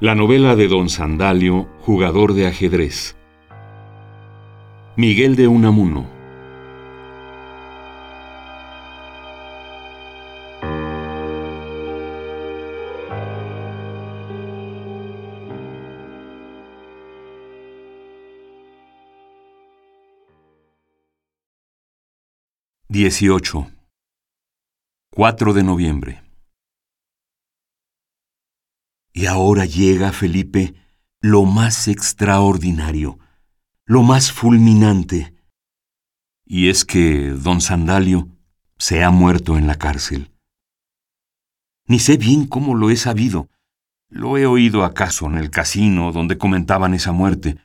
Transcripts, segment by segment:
La novela de Don Sandalio, jugador de ajedrez. Miguel de Unamuno. Dieciocho. 4 de noviembre. Y ahora llega, Felipe, lo más extraordinario, lo más fulminante. Y es que don Sandalio se ha muerto en la cárcel. Ni sé bien cómo lo he sabido. Lo he oído acaso en el casino donde comentaban esa muerte.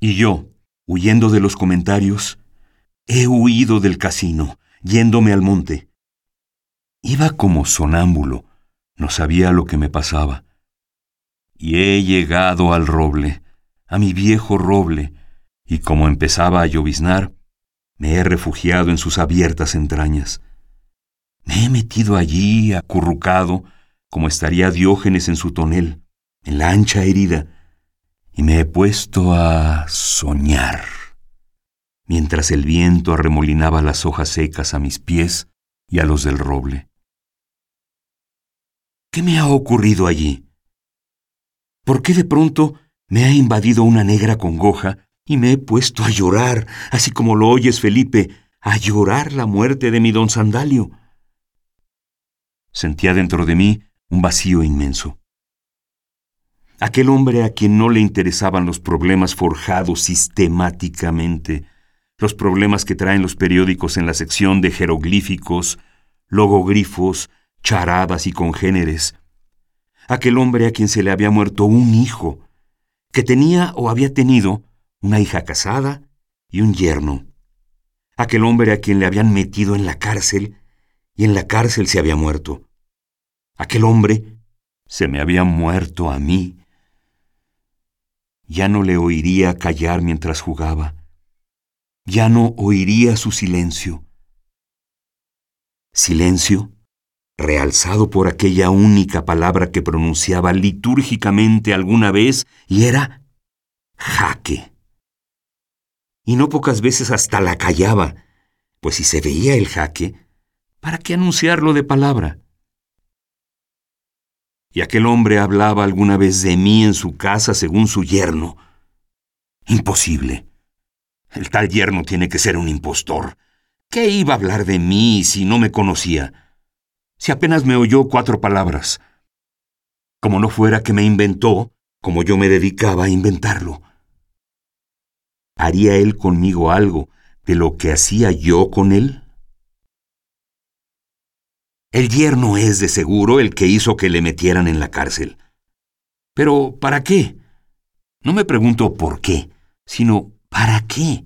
Y yo, huyendo de los comentarios, he huido del casino, yéndome al monte. Iba como sonámbulo, no sabía lo que me pasaba. Y he llegado al roble, a mi viejo roble, y como empezaba a lloviznar, me he refugiado en sus abiertas entrañas. Me he metido allí, acurrucado, como estaría Diógenes en su tonel, en la ancha herida, y me he puesto a soñar, mientras el viento arremolinaba las hojas secas a mis pies y a los del roble. ¿Qué me ha ocurrido allí? ¿Por qué de pronto me ha invadido una negra congoja y me he puesto a llorar, así como lo oyes, Felipe, a llorar la muerte de mi don Sandalio? Sentía dentro de mí un vacío inmenso. Aquel hombre a quien no le interesaban los problemas forjados sistemáticamente, los problemas que traen los periódicos en la sección de jeroglíficos, logogrifos, charadas y congéneres. Aquel hombre a quien se le había muerto un hijo, que tenía o había tenido una hija casada y un yerno. Aquel hombre a quien le habían metido en la cárcel y en la cárcel se había muerto. Aquel hombre se me había muerto a mí. Ya no le oiría callar mientras jugaba. Ya no oiría su silencio. Silencio realzado por aquella única palabra que pronunciaba litúrgicamente alguna vez, y era jaque. Y no pocas veces hasta la callaba, pues si se veía el jaque, ¿para qué anunciarlo de palabra? Y aquel hombre hablaba alguna vez de mí en su casa según su yerno. Imposible. El tal yerno tiene que ser un impostor. ¿Qué iba a hablar de mí si no me conocía? Si apenas me oyó cuatro palabras? Como no fuera que me inventó, como yo me dedicaba a inventarlo. ¿Haría él conmigo algo de lo que hacía yo con él? El yerno es de seguro el que hizo que le metieran en la cárcel. Pero, ¿para qué? No me pregunto por qué, sino ¿para qué?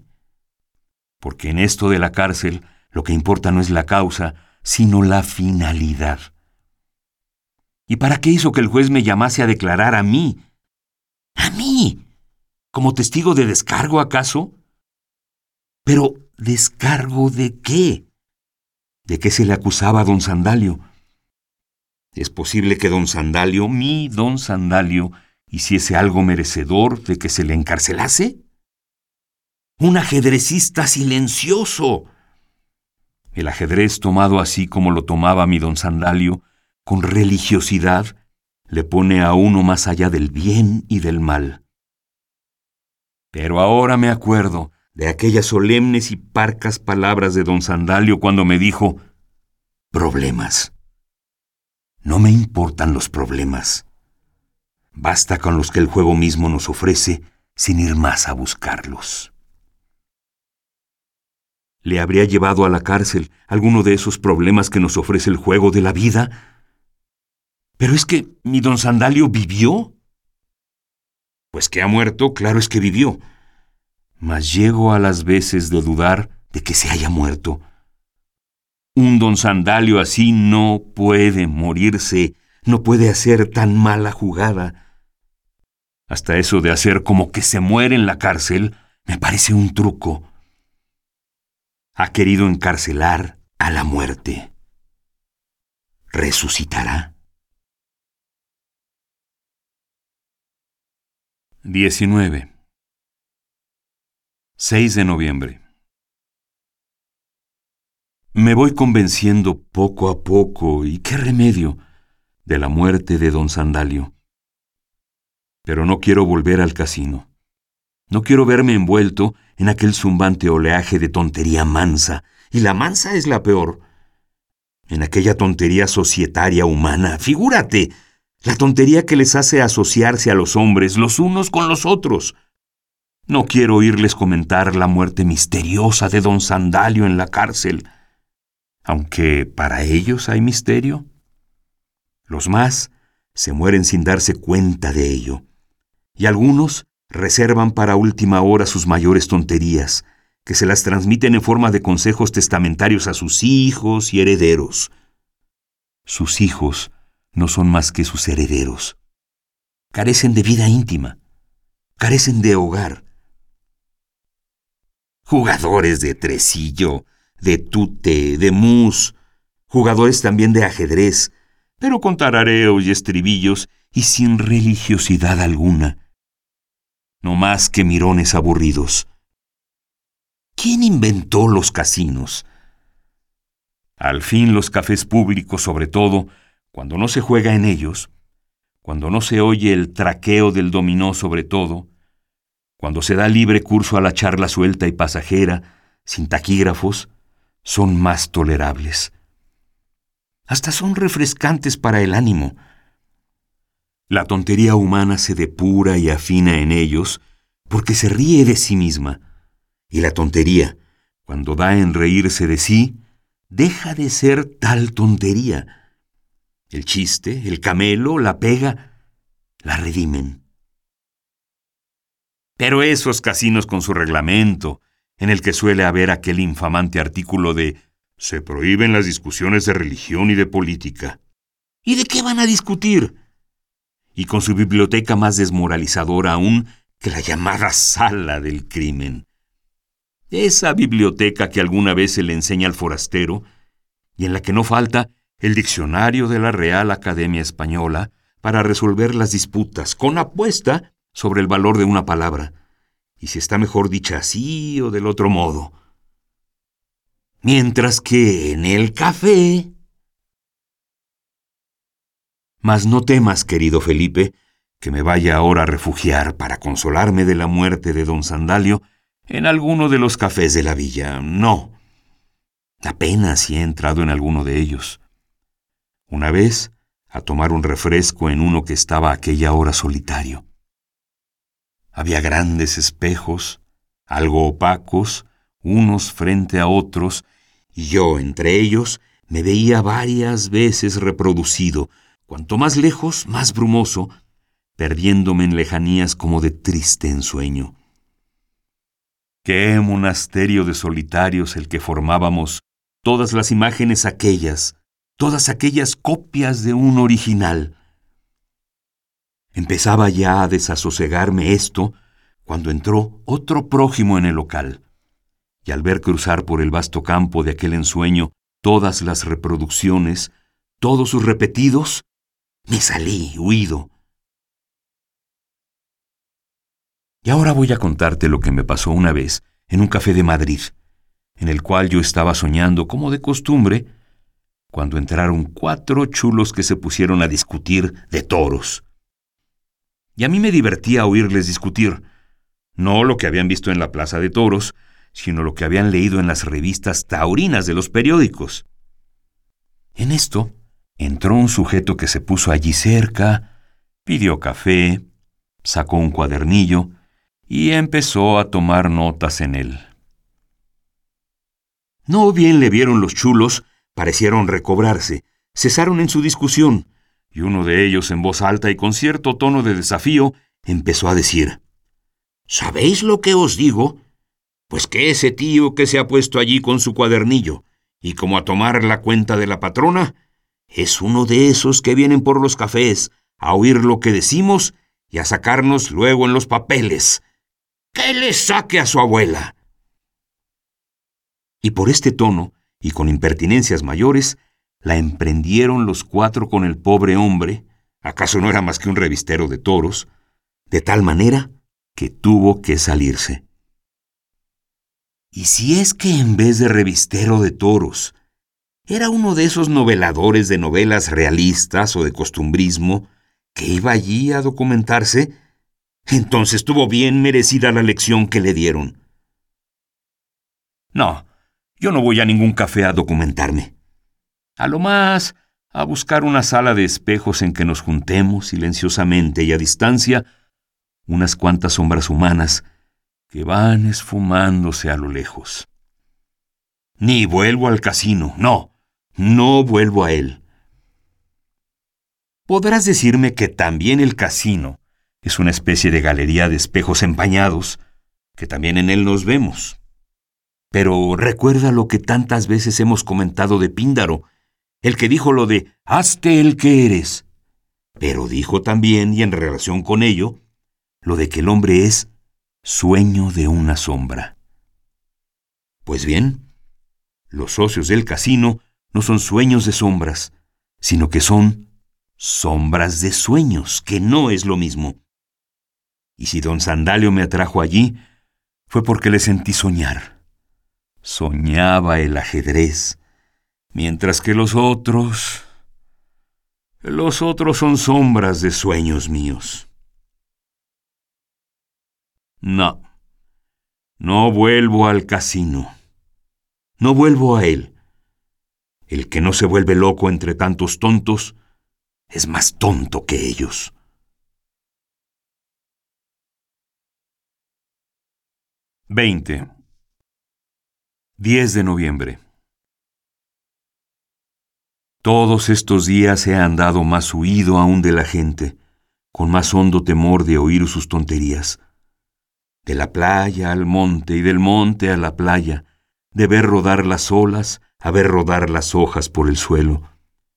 Porque en esto de la cárcel lo que importa no es la causa, sino la finalidad. ¿Y para qué hizo que el juez me llamase a declarar a mí? ¿A mí? ¿Como testigo de descargo acaso? Pero, ¿descargo de qué? ¿De qué se le acusaba a don Sandalio? ¿Es posible que don Sandalio, mi don Sandalio, hiciese algo merecedor de que se le encarcelase? Un ajedrecista silencioso, el ajedrez tomado así como lo tomaba mi don Sandalio, con religiosidad, le pone a uno más allá del bien y del mal. Pero ahora me acuerdo de aquellas solemnes y parcas palabras de don Sandalio cuando me dijo, problemas. No me importan los problemas. Basta con los que el juego mismo nos ofrece sin ir más a buscarlos le habría llevado a la cárcel alguno de esos problemas que nos ofrece el juego de la vida. Pero es que mi don Sandalio vivió. Pues que ha muerto, claro es que vivió. Mas llego a las veces de dudar de que se haya muerto. Un don Sandalio así no puede morirse, no puede hacer tan mala jugada. Hasta eso de hacer como que se muere en la cárcel me parece un truco ha querido encarcelar a la muerte. ¿Resucitará? 19. 6 de noviembre. Me voy convenciendo poco a poco, y qué remedio, de la muerte de don Sandalio. Pero no quiero volver al casino. No quiero verme envuelto en aquel zumbante oleaje de tontería mansa, y la mansa es la peor. En aquella tontería societaria humana, figúrate, la tontería que les hace asociarse a los hombres los unos con los otros. No quiero oírles comentar la muerte misteriosa de don Sandalio en la cárcel, aunque para ellos hay misterio. Los más se mueren sin darse cuenta de ello, y algunos reservan para última hora sus mayores tonterías, que se las transmiten en forma de consejos testamentarios a sus hijos y herederos. Sus hijos no son más que sus herederos. Carecen de vida íntima, carecen de hogar. Jugadores de tresillo, de tute, de mus, jugadores también de ajedrez, pero con tarareos y estribillos y sin religiosidad alguna. No más que mirones aburridos. ¿Quién inventó los casinos? Al fin los cafés públicos, sobre todo, cuando no se juega en ellos, cuando no se oye el traqueo del dominó sobre todo, cuando se da libre curso a la charla suelta y pasajera, sin taquígrafos, son más tolerables. Hasta son refrescantes para el ánimo. La tontería humana se depura y afina en ellos porque se ríe de sí misma y la tontería, cuando da en reírse de sí, deja de ser tal tontería. El chiste, el camelo, la pega, la redimen. Pero esos casinos con su reglamento, en el que suele haber aquel infamante artículo de se prohíben las discusiones de religión y de política. ¿Y de qué van a discutir? Y con su biblioteca más desmoralizadora aún que la llamada sala del crimen esa biblioteca que alguna vez se le enseña al forastero, y en la que no falta el diccionario de la Real Academia Española para resolver las disputas, con apuesta sobre el valor de una palabra, y si está mejor dicha así o del otro modo. Mientras que en el café... Mas no temas, querido Felipe, que me vaya ahora a refugiar para consolarme de la muerte de don Sandalio, en alguno de los cafés de la villa. No. Apenas si he entrado en alguno de ellos. Una vez, a tomar un refresco en uno que estaba aquella hora solitario. Había grandes espejos, algo opacos, unos frente a otros, y yo entre ellos me veía varias veces reproducido, cuanto más lejos, más brumoso, perdiéndome en lejanías como de triste ensueño. Qué monasterio de solitarios el que formábamos, todas las imágenes aquellas, todas aquellas copias de un original. Empezaba ya a desasosegarme esto cuando entró otro prójimo en el local, y al ver cruzar por el vasto campo de aquel ensueño todas las reproducciones, todos sus repetidos, me salí huido Y ahora voy a contarte lo que me pasó una vez en un café de Madrid, en el cual yo estaba soñando como de costumbre, cuando entraron cuatro chulos que se pusieron a discutir de toros. Y a mí me divertía oírles discutir, no lo que habían visto en la plaza de toros, sino lo que habían leído en las revistas taurinas de los periódicos. En esto entró un sujeto que se puso allí cerca, pidió café, sacó un cuadernillo, y empezó a tomar notas en él. No bien le vieron los chulos, parecieron recobrarse, cesaron en su discusión, y uno de ellos en voz alta y con cierto tono de desafío empezó a decir, ¿Sabéis lo que os digo? Pues que ese tío que se ha puesto allí con su cuadernillo, y como a tomar la cuenta de la patrona, es uno de esos que vienen por los cafés a oír lo que decimos y a sacarnos luego en los papeles, que le saque a su abuela. Y por este tono, y con impertinencias mayores, la emprendieron los cuatro con el pobre hombre, acaso no era más que un revistero de toros, de tal manera que tuvo que salirse. ¿Y si es que en vez de revistero de toros, era uno de esos noveladores de novelas realistas o de costumbrismo que iba allí a documentarse? Entonces tuvo bien merecida la lección que le dieron. No, yo no voy a ningún café a documentarme. A lo más, a buscar una sala de espejos en que nos juntemos silenciosamente y a distancia unas cuantas sombras humanas que van esfumándose a lo lejos. Ni vuelvo al casino, no, no vuelvo a él. Podrás decirme que también el casino es una especie de galería de espejos empañados, que también en él nos vemos. Pero recuerda lo que tantas veces hemos comentado de Píndaro, el que dijo lo de hazte el que eres. Pero dijo también, y en relación con ello, lo de que el hombre es sueño de una sombra. Pues bien, los socios del casino no son sueños de sombras, sino que son sombras de sueños, que no es lo mismo. Y si don Sandalio me atrajo allí, fue porque le sentí soñar. Soñaba el ajedrez, mientras que los otros... Los otros son sombras de sueños míos. No, no vuelvo al casino. No vuelvo a él. El que no se vuelve loco entre tantos tontos es más tonto que ellos. Veinte. 10 de noviembre. Todos estos días he andado más huido aún de la gente, con más hondo temor de oír sus tonterías. De la playa al monte y del monte a la playa, de ver rodar las olas, a ver rodar las hojas por el suelo,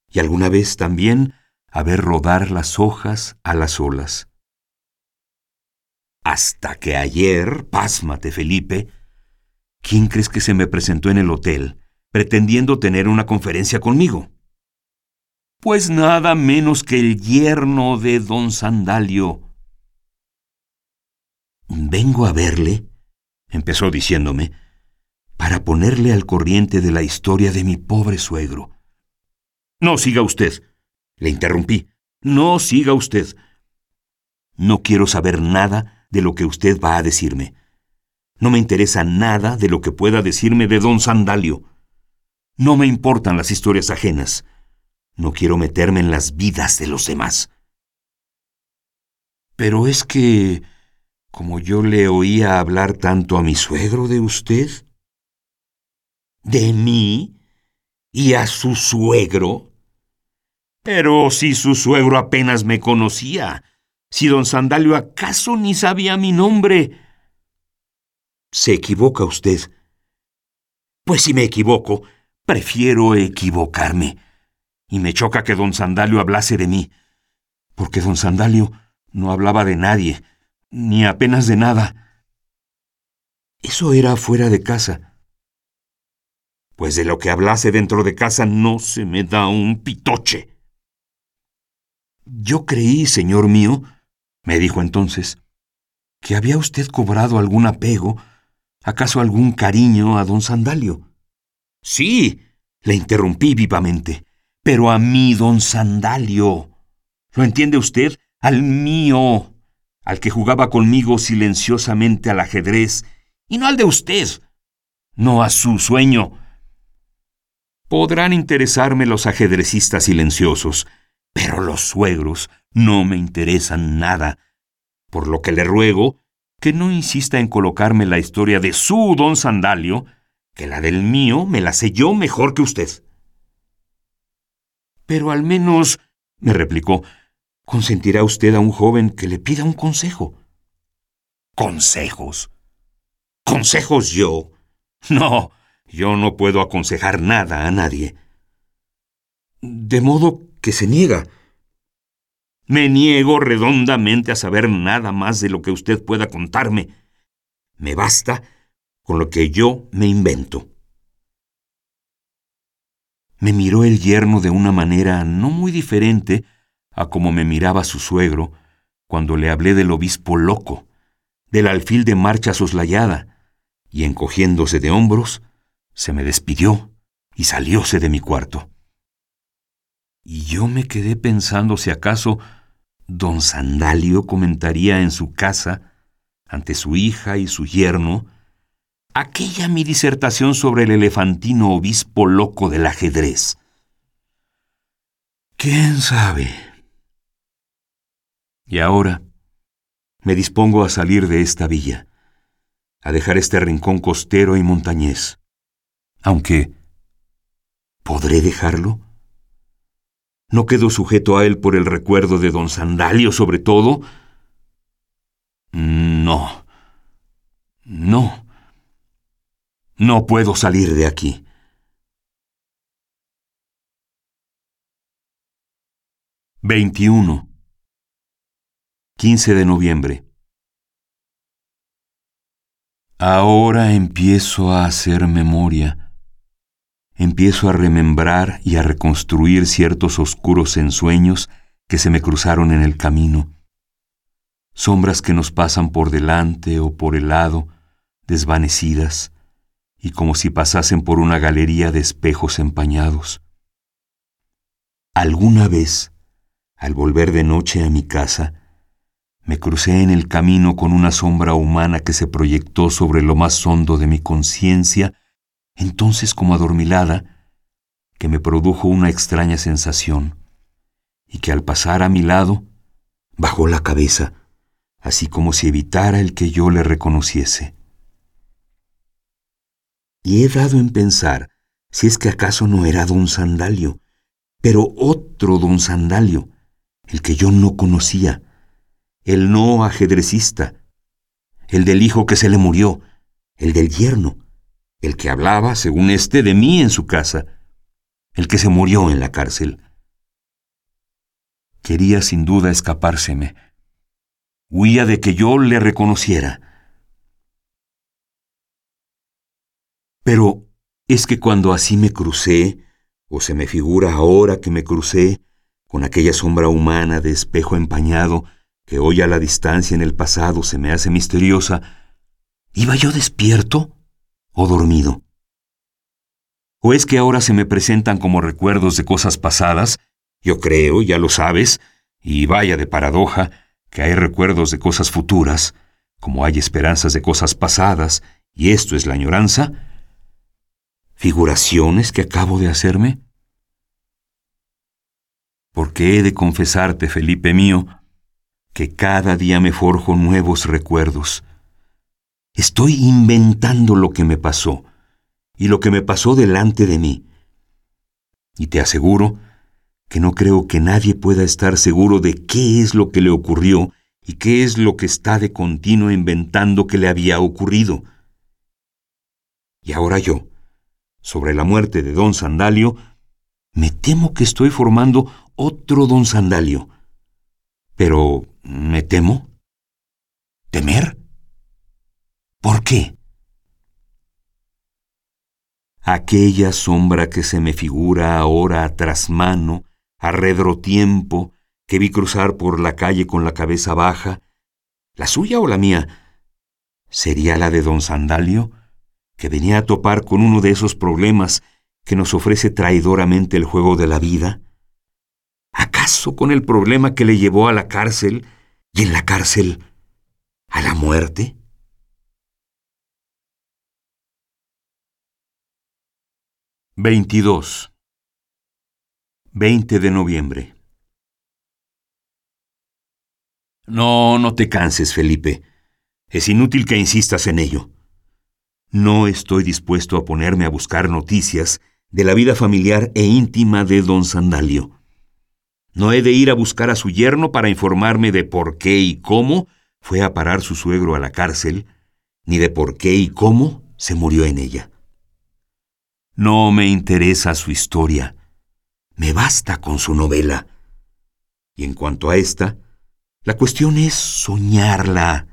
y alguna vez también a ver rodar las hojas a las olas. Hasta que ayer, pásmate Felipe, ¿quién crees que se me presentó en el hotel pretendiendo tener una conferencia conmigo? Pues nada menos que el yerno de don Sandalio. Vengo a verle, empezó diciéndome, para ponerle al corriente de la historia de mi pobre suegro. No siga usted, le interrumpí. No siga usted. No quiero saber nada de lo que usted va a decirme. No me interesa nada de lo que pueda decirme de don Sandalio. No me importan las historias ajenas. No quiero meterme en las vidas de los demás. Pero es que, como yo le oía hablar tanto a mi suegro de usted, ¿De mí? ¿Y a su suegro? Pero si su suegro apenas me conocía, si don Sandalio acaso ni sabía mi nombre. Se equivoca usted. Pues si me equivoco, prefiero equivocarme. Y me choca que don Sandalio hablase de mí, porque don Sandalio no hablaba de nadie, ni apenas de nada. Eso era fuera de casa pues de lo que hablase dentro de casa no se me da un pitoche. Yo creí, señor mío, me dijo entonces, que había usted cobrado algún apego, acaso algún cariño a don Sandalio. Sí, le interrumpí vivamente, pero a mí, don Sandalio. ¿Lo entiende usted? Al mío, al que jugaba conmigo silenciosamente al ajedrez, y no al de usted, no a su sueño, Podrán interesarme los ajedrecistas silenciosos, pero los suegros no me interesan nada, por lo que le ruego que no insista en colocarme la historia de su don Sandalio, que la del mío me la sé yo mejor que usted. Pero al menos, me replicó, consentirá usted a un joven que le pida un consejo. ¿Consejos? ¿Consejos yo? No, yo no puedo aconsejar nada a nadie. De modo que se niega. Me niego redondamente a saber nada más de lo que usted pueda contarme. Me basta con lo que yo me invento. Me miró el yerno de una manera no muy diferente a como me miraba su suegro cuando le hablé del obispo loco, del alfil de marcha soslayada, y encogiéndose de hombros, se me despidió y salióse de mi cuarto. Y yo me quedé pensando si acaso don Sandalio comentaría en su casa, ante su hija y su yerno, aquella mi disertación sobre el elefantino obispo loco del ajedrez. ¿Quién sabe? Y ahora me dispongo a salir de esta villa, a dejar este rincón costero y montañés. Aunque, ¿podré dejarlo? ¿No quedo sujeto a él por el recuerdo de don Sandalio sobre todo? No. No. No puedo salir de aquí. Veintiuno. 15 de noviembre. Ahora empiezo a hacer memoria. Empiezo a remembrar y a reconstruir ciertos oscuros ensueños que se me cruzaron en el camino. Sombras que nos pasan por delante o por el lado, desvanecidas, y como si pasasen por una galería de espejos empañados. Alguna vez, al volver de noche a mi casa, me crucé en el camino con una sombra humana que se proyectó sobre lo más hondo de mi conciencia, entonces como adormilada, que me produjo una extraña sensación, y que al pasar a mi lado, bajó la cabeza, así como si evitara el que yo le reconociese. Y he dado en pensar si es que acaso no era don Sandalio, pero otro don Sandalio, el que yo no conocía, el no ajedrecista, el del hijo que se le murió, el del yerno, el que hablaba, según éste, de mí en su casa, el que se murió en la cárcel. Quería sin duda escapárseme. Huía de que yo le reconociera. Pero es que cuando así me crucé, o se me figura ahora que me crucé, con aquella sombra humana de espejo empañado, que hoy a la distancia en el pasado se me hace misteriosa, ¿iba yo despierto o dormido? ¿O es que ahora se me presentan como recuerdos de cosas pasadas? Yo creo, ya lo sabes, y vaya de paradoja, que hay recuerdos de cosas futuras, como hay esperanzas de cosas pasadas, y esto es la añoranza. ¿Figuraciones que acabo de hacerme? Porque he de confesarte, Felipe mío, que cada día me forjo nuevos recuerdos. Estoy inventando lo que me pasó y lo que me pasó delante de mí. Y te aseguro que no creo que nadie pueda estar seguro de qué es lo que le ocurrió y qué es lo que está de continuo inventando que le había ocurrido. Y ahora yo, sobre la muerte de don Sandalio, me temo que estoy formando otro don Sandalio. Pero ¿Me temo? ¿Temer? ¿Por qué? Aquella sombra que se me figura ahora a trasmano, a tiempo, que vi cruzar por la calle con la cabeza baja, ¿la suya o la mía? ¿Sería la de don Sandalio, que venía a topar con uno de esos problemas que nos ofrece traidoramente el juego de la vida? ¿Acaso con el problema que le llevó a la cárcel y en la cárcel a la muerte? Veintidós. 20 de noviembre. No, no te canses, Felipe. Es inútil que insistas en ello. No estoy dispuesto a ponerme a buscar noticias de la vida familiar e íntima de don Sandalio. No he de ir a buscar a su yerno para informarme de por qué y cómo fue a parar su suegro a la cárcel, ni de por qué y cómo se murió en ella. No me interesa su historia. Me basta con su novela. Y en cuanto a esta, la cuestión es soñarla.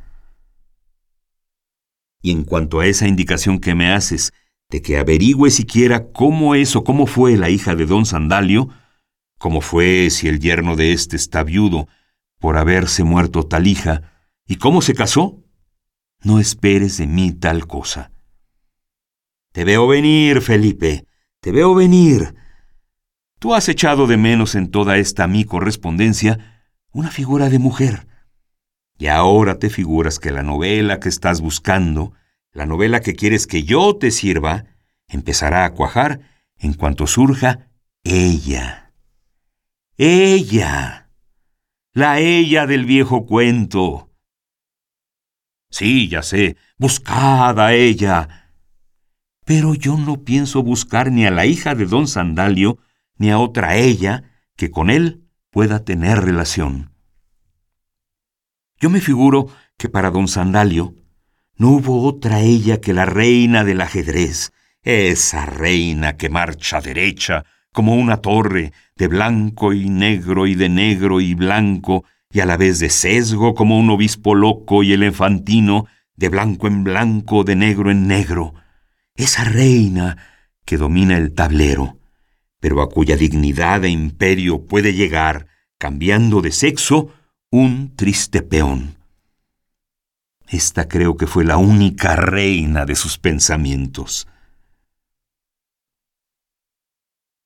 Y en cuanto a esa indicación que me haces de que averigüe siquiera cómo es o cómo fue la hija de don Sandalio, cómo fue si el yerno de éste está viudo por haberse muerto tal hija, y cómo se casó, no esperes de mí tal cosa. Te veo venir, Felipe, te veo venir. Tú has echado de menos en toda esta mi correspondencia una figura de mujer. Y ahora te figuras que la novela que estás buscando, la novela que quieres que yo te sirva, empezará a cuajar en cuanto surja ella. Ella. La ella del viejo cuento. Sí, ya sé, buscad a ella. Pero yo no pienso buscar ni a la hija de don Sandalio, ni a otra ella que con él pueda tener relación. Yo me figuro que para don Sandalio no hubo otra ella que la reina del ajedrez, esa reina que marcha derecha como una torre, de blanco y negro y de negro y blanco, y a la vez de sesgo como un obispo loco y elefantino, de blanco en blanco, de negro en negro. Esa reina que domina el tablero, pero a cuya dignidad e imperio puede llegar, cambiando de sexo, un triste peón. Esta creo que fue la única reina de sus pensamientos.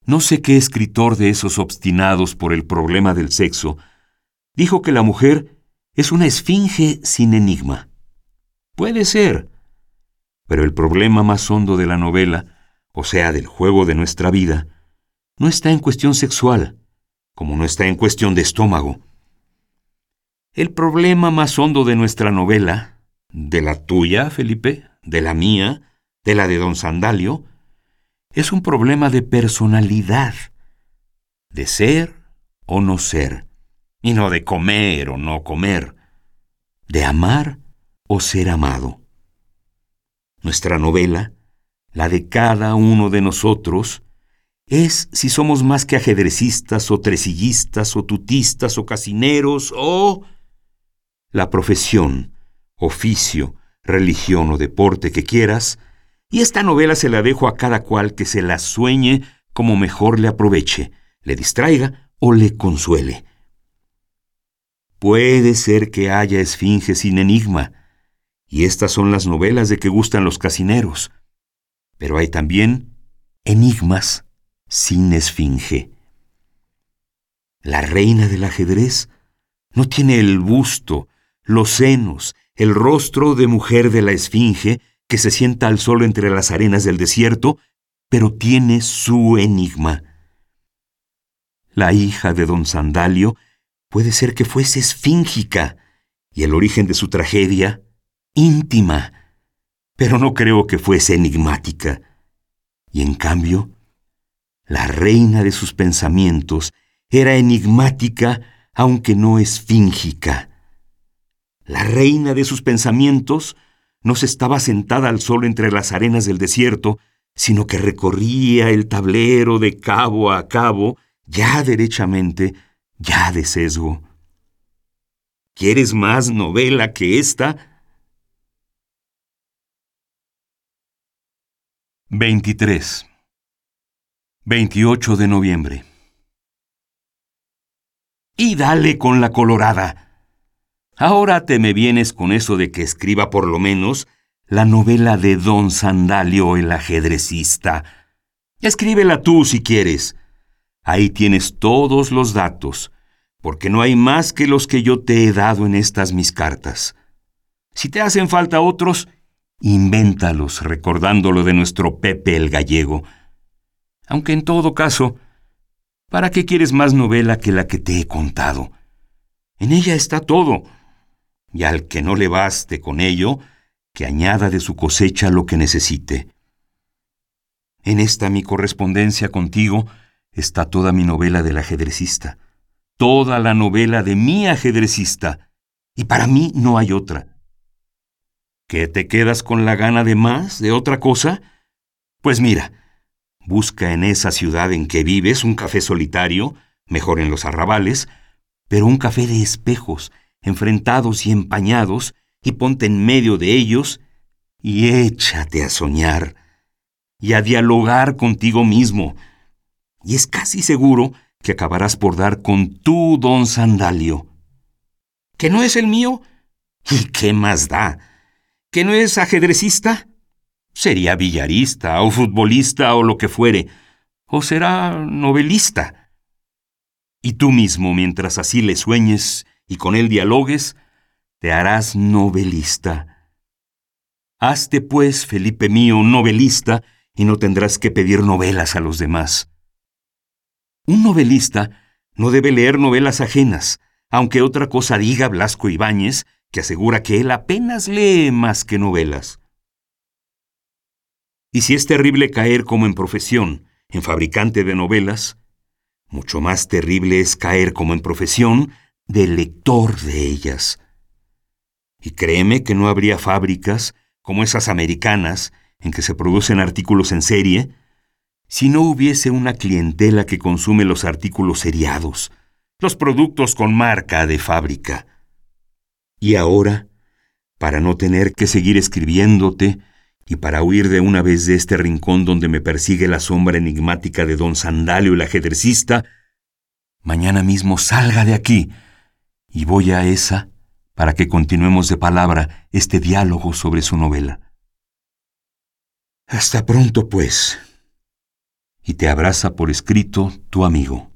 No sé qué escritor de esos obstinados por el problema del sexo dijo que la mujer es una esfinge sin enigma. Puede ser, pero el problema más hondo de la novela, o sea, del juego de nuestra vida, no está en cuestión sexual, como no está en cuestión de estómago. El problema más hondo de nuestra novela, de la tuya, Felipe, de la mía, de la de don Sandalio, es un problema de personalidad, de ser o no ser, y no de comer o no comer, de amar o ser amado. Nuestra novela, la de cada uno de nosotros, es si somos más que ajedrecistas o tresillistas o tutistas o casineros o la profesión, oficio, religión o deporte que quieras, y esta novela se la dejo a cada cual que se la sueñe como mejor le aproveche, le distraiga o le consuele. Puede ser que haya esfinge sin enigma, y estas son las novelas de que gustan los casineros, pero hay también enigmas sin esfinge. La reina del ajedrez no tiene el busto, los senos, el rostro de mujer de la esfinge que se sienta al sol entre las arenas del desierto, pero tiene su enigma. La hija de don Sandalio puede ser que fuese esfíngica y el origen de su tragedia íntima, pero no creo que fuese enigmática. Y en cambio, la reina de sus pensamientos era enigmática aunque no esfíngica. La reina de sus pensamientos no se estaba sentada al sol entre las arenas del desierto, sino que recorría el tablero de cabo a cabo, ya derechamente, ya de sesgo. ¿Quieres más novela que esta? 23. 28 de noviembre. Y dale con la colorada. Ahora te me vienes con eso de que escriba por lo menos la novela de Don Sandalio el ajedrecista. Escríbela tú si quieres. Ahí tienes todos los datos, porque no hay más que los que yo te he dado en estas mis cartas. Si te hacen falta otros, invéntalos recordándolo de nuestro Pepe el gallego. Aunque en todo caso, ¿para qué quieres más novela que la que te he contado? En ella está todo y al que no le baste con ello, que añada de su cosecha lo que necesite. En esta mi correspondencia contigo está toda mi novela del ajedrecista, toda la novela de mi ajedrecista, y para mí no hay otra. ¿Qué te quedas con la gana de más, de otra cosa? Pues mira, busca en esa ciudad en que vives un café solitario, mejor en los arrabales, pero un café de espejos, enfrentados y empañados, y ponte en medio de ellos, y échate a soñar, y a dialogar contigo mismo, y es casi seguro que acabarás por dar con tu don Sandalio. ¿Que no es el mío? ¿Y qué más da? ¿Que no es ajedrecista? Sería billarista o futbolista o lo que fuere, o será novelista. Y tú mismo, mientras así le sueñes y con él dialogues, te harás novelista. Hazte, pues, Felipe mío, novelista, y no tendrás que pedir novelas a los demás. Un novelista no debe leer novelas ajenas, aunque otra cosa diga Blasco Ibáñez, que asegura que él apenas lee más que novelas. Y si es terrible caer como en profesión, en fabricante de novelas, mucho más terrible es caer como en profesión de lector de ellas. Y créeme que no habría fábricas como esas americanas en que se producen artículos en serie, si no hubiese una clientela que consume los artículos seriados, los productos con marca de fábrica. Y ahora, para no tener que seguir escribiéndote, y para huir de una vez de este rincón donde me persigue la sombra enigmática de don Sandalio el ajedrecista, mañana mismo salga de aquí y voy a esa para que continuemos de palabra este diálogo sobre su novela. Hasta pronto, pues. Y te abraza por escrito tu amigo.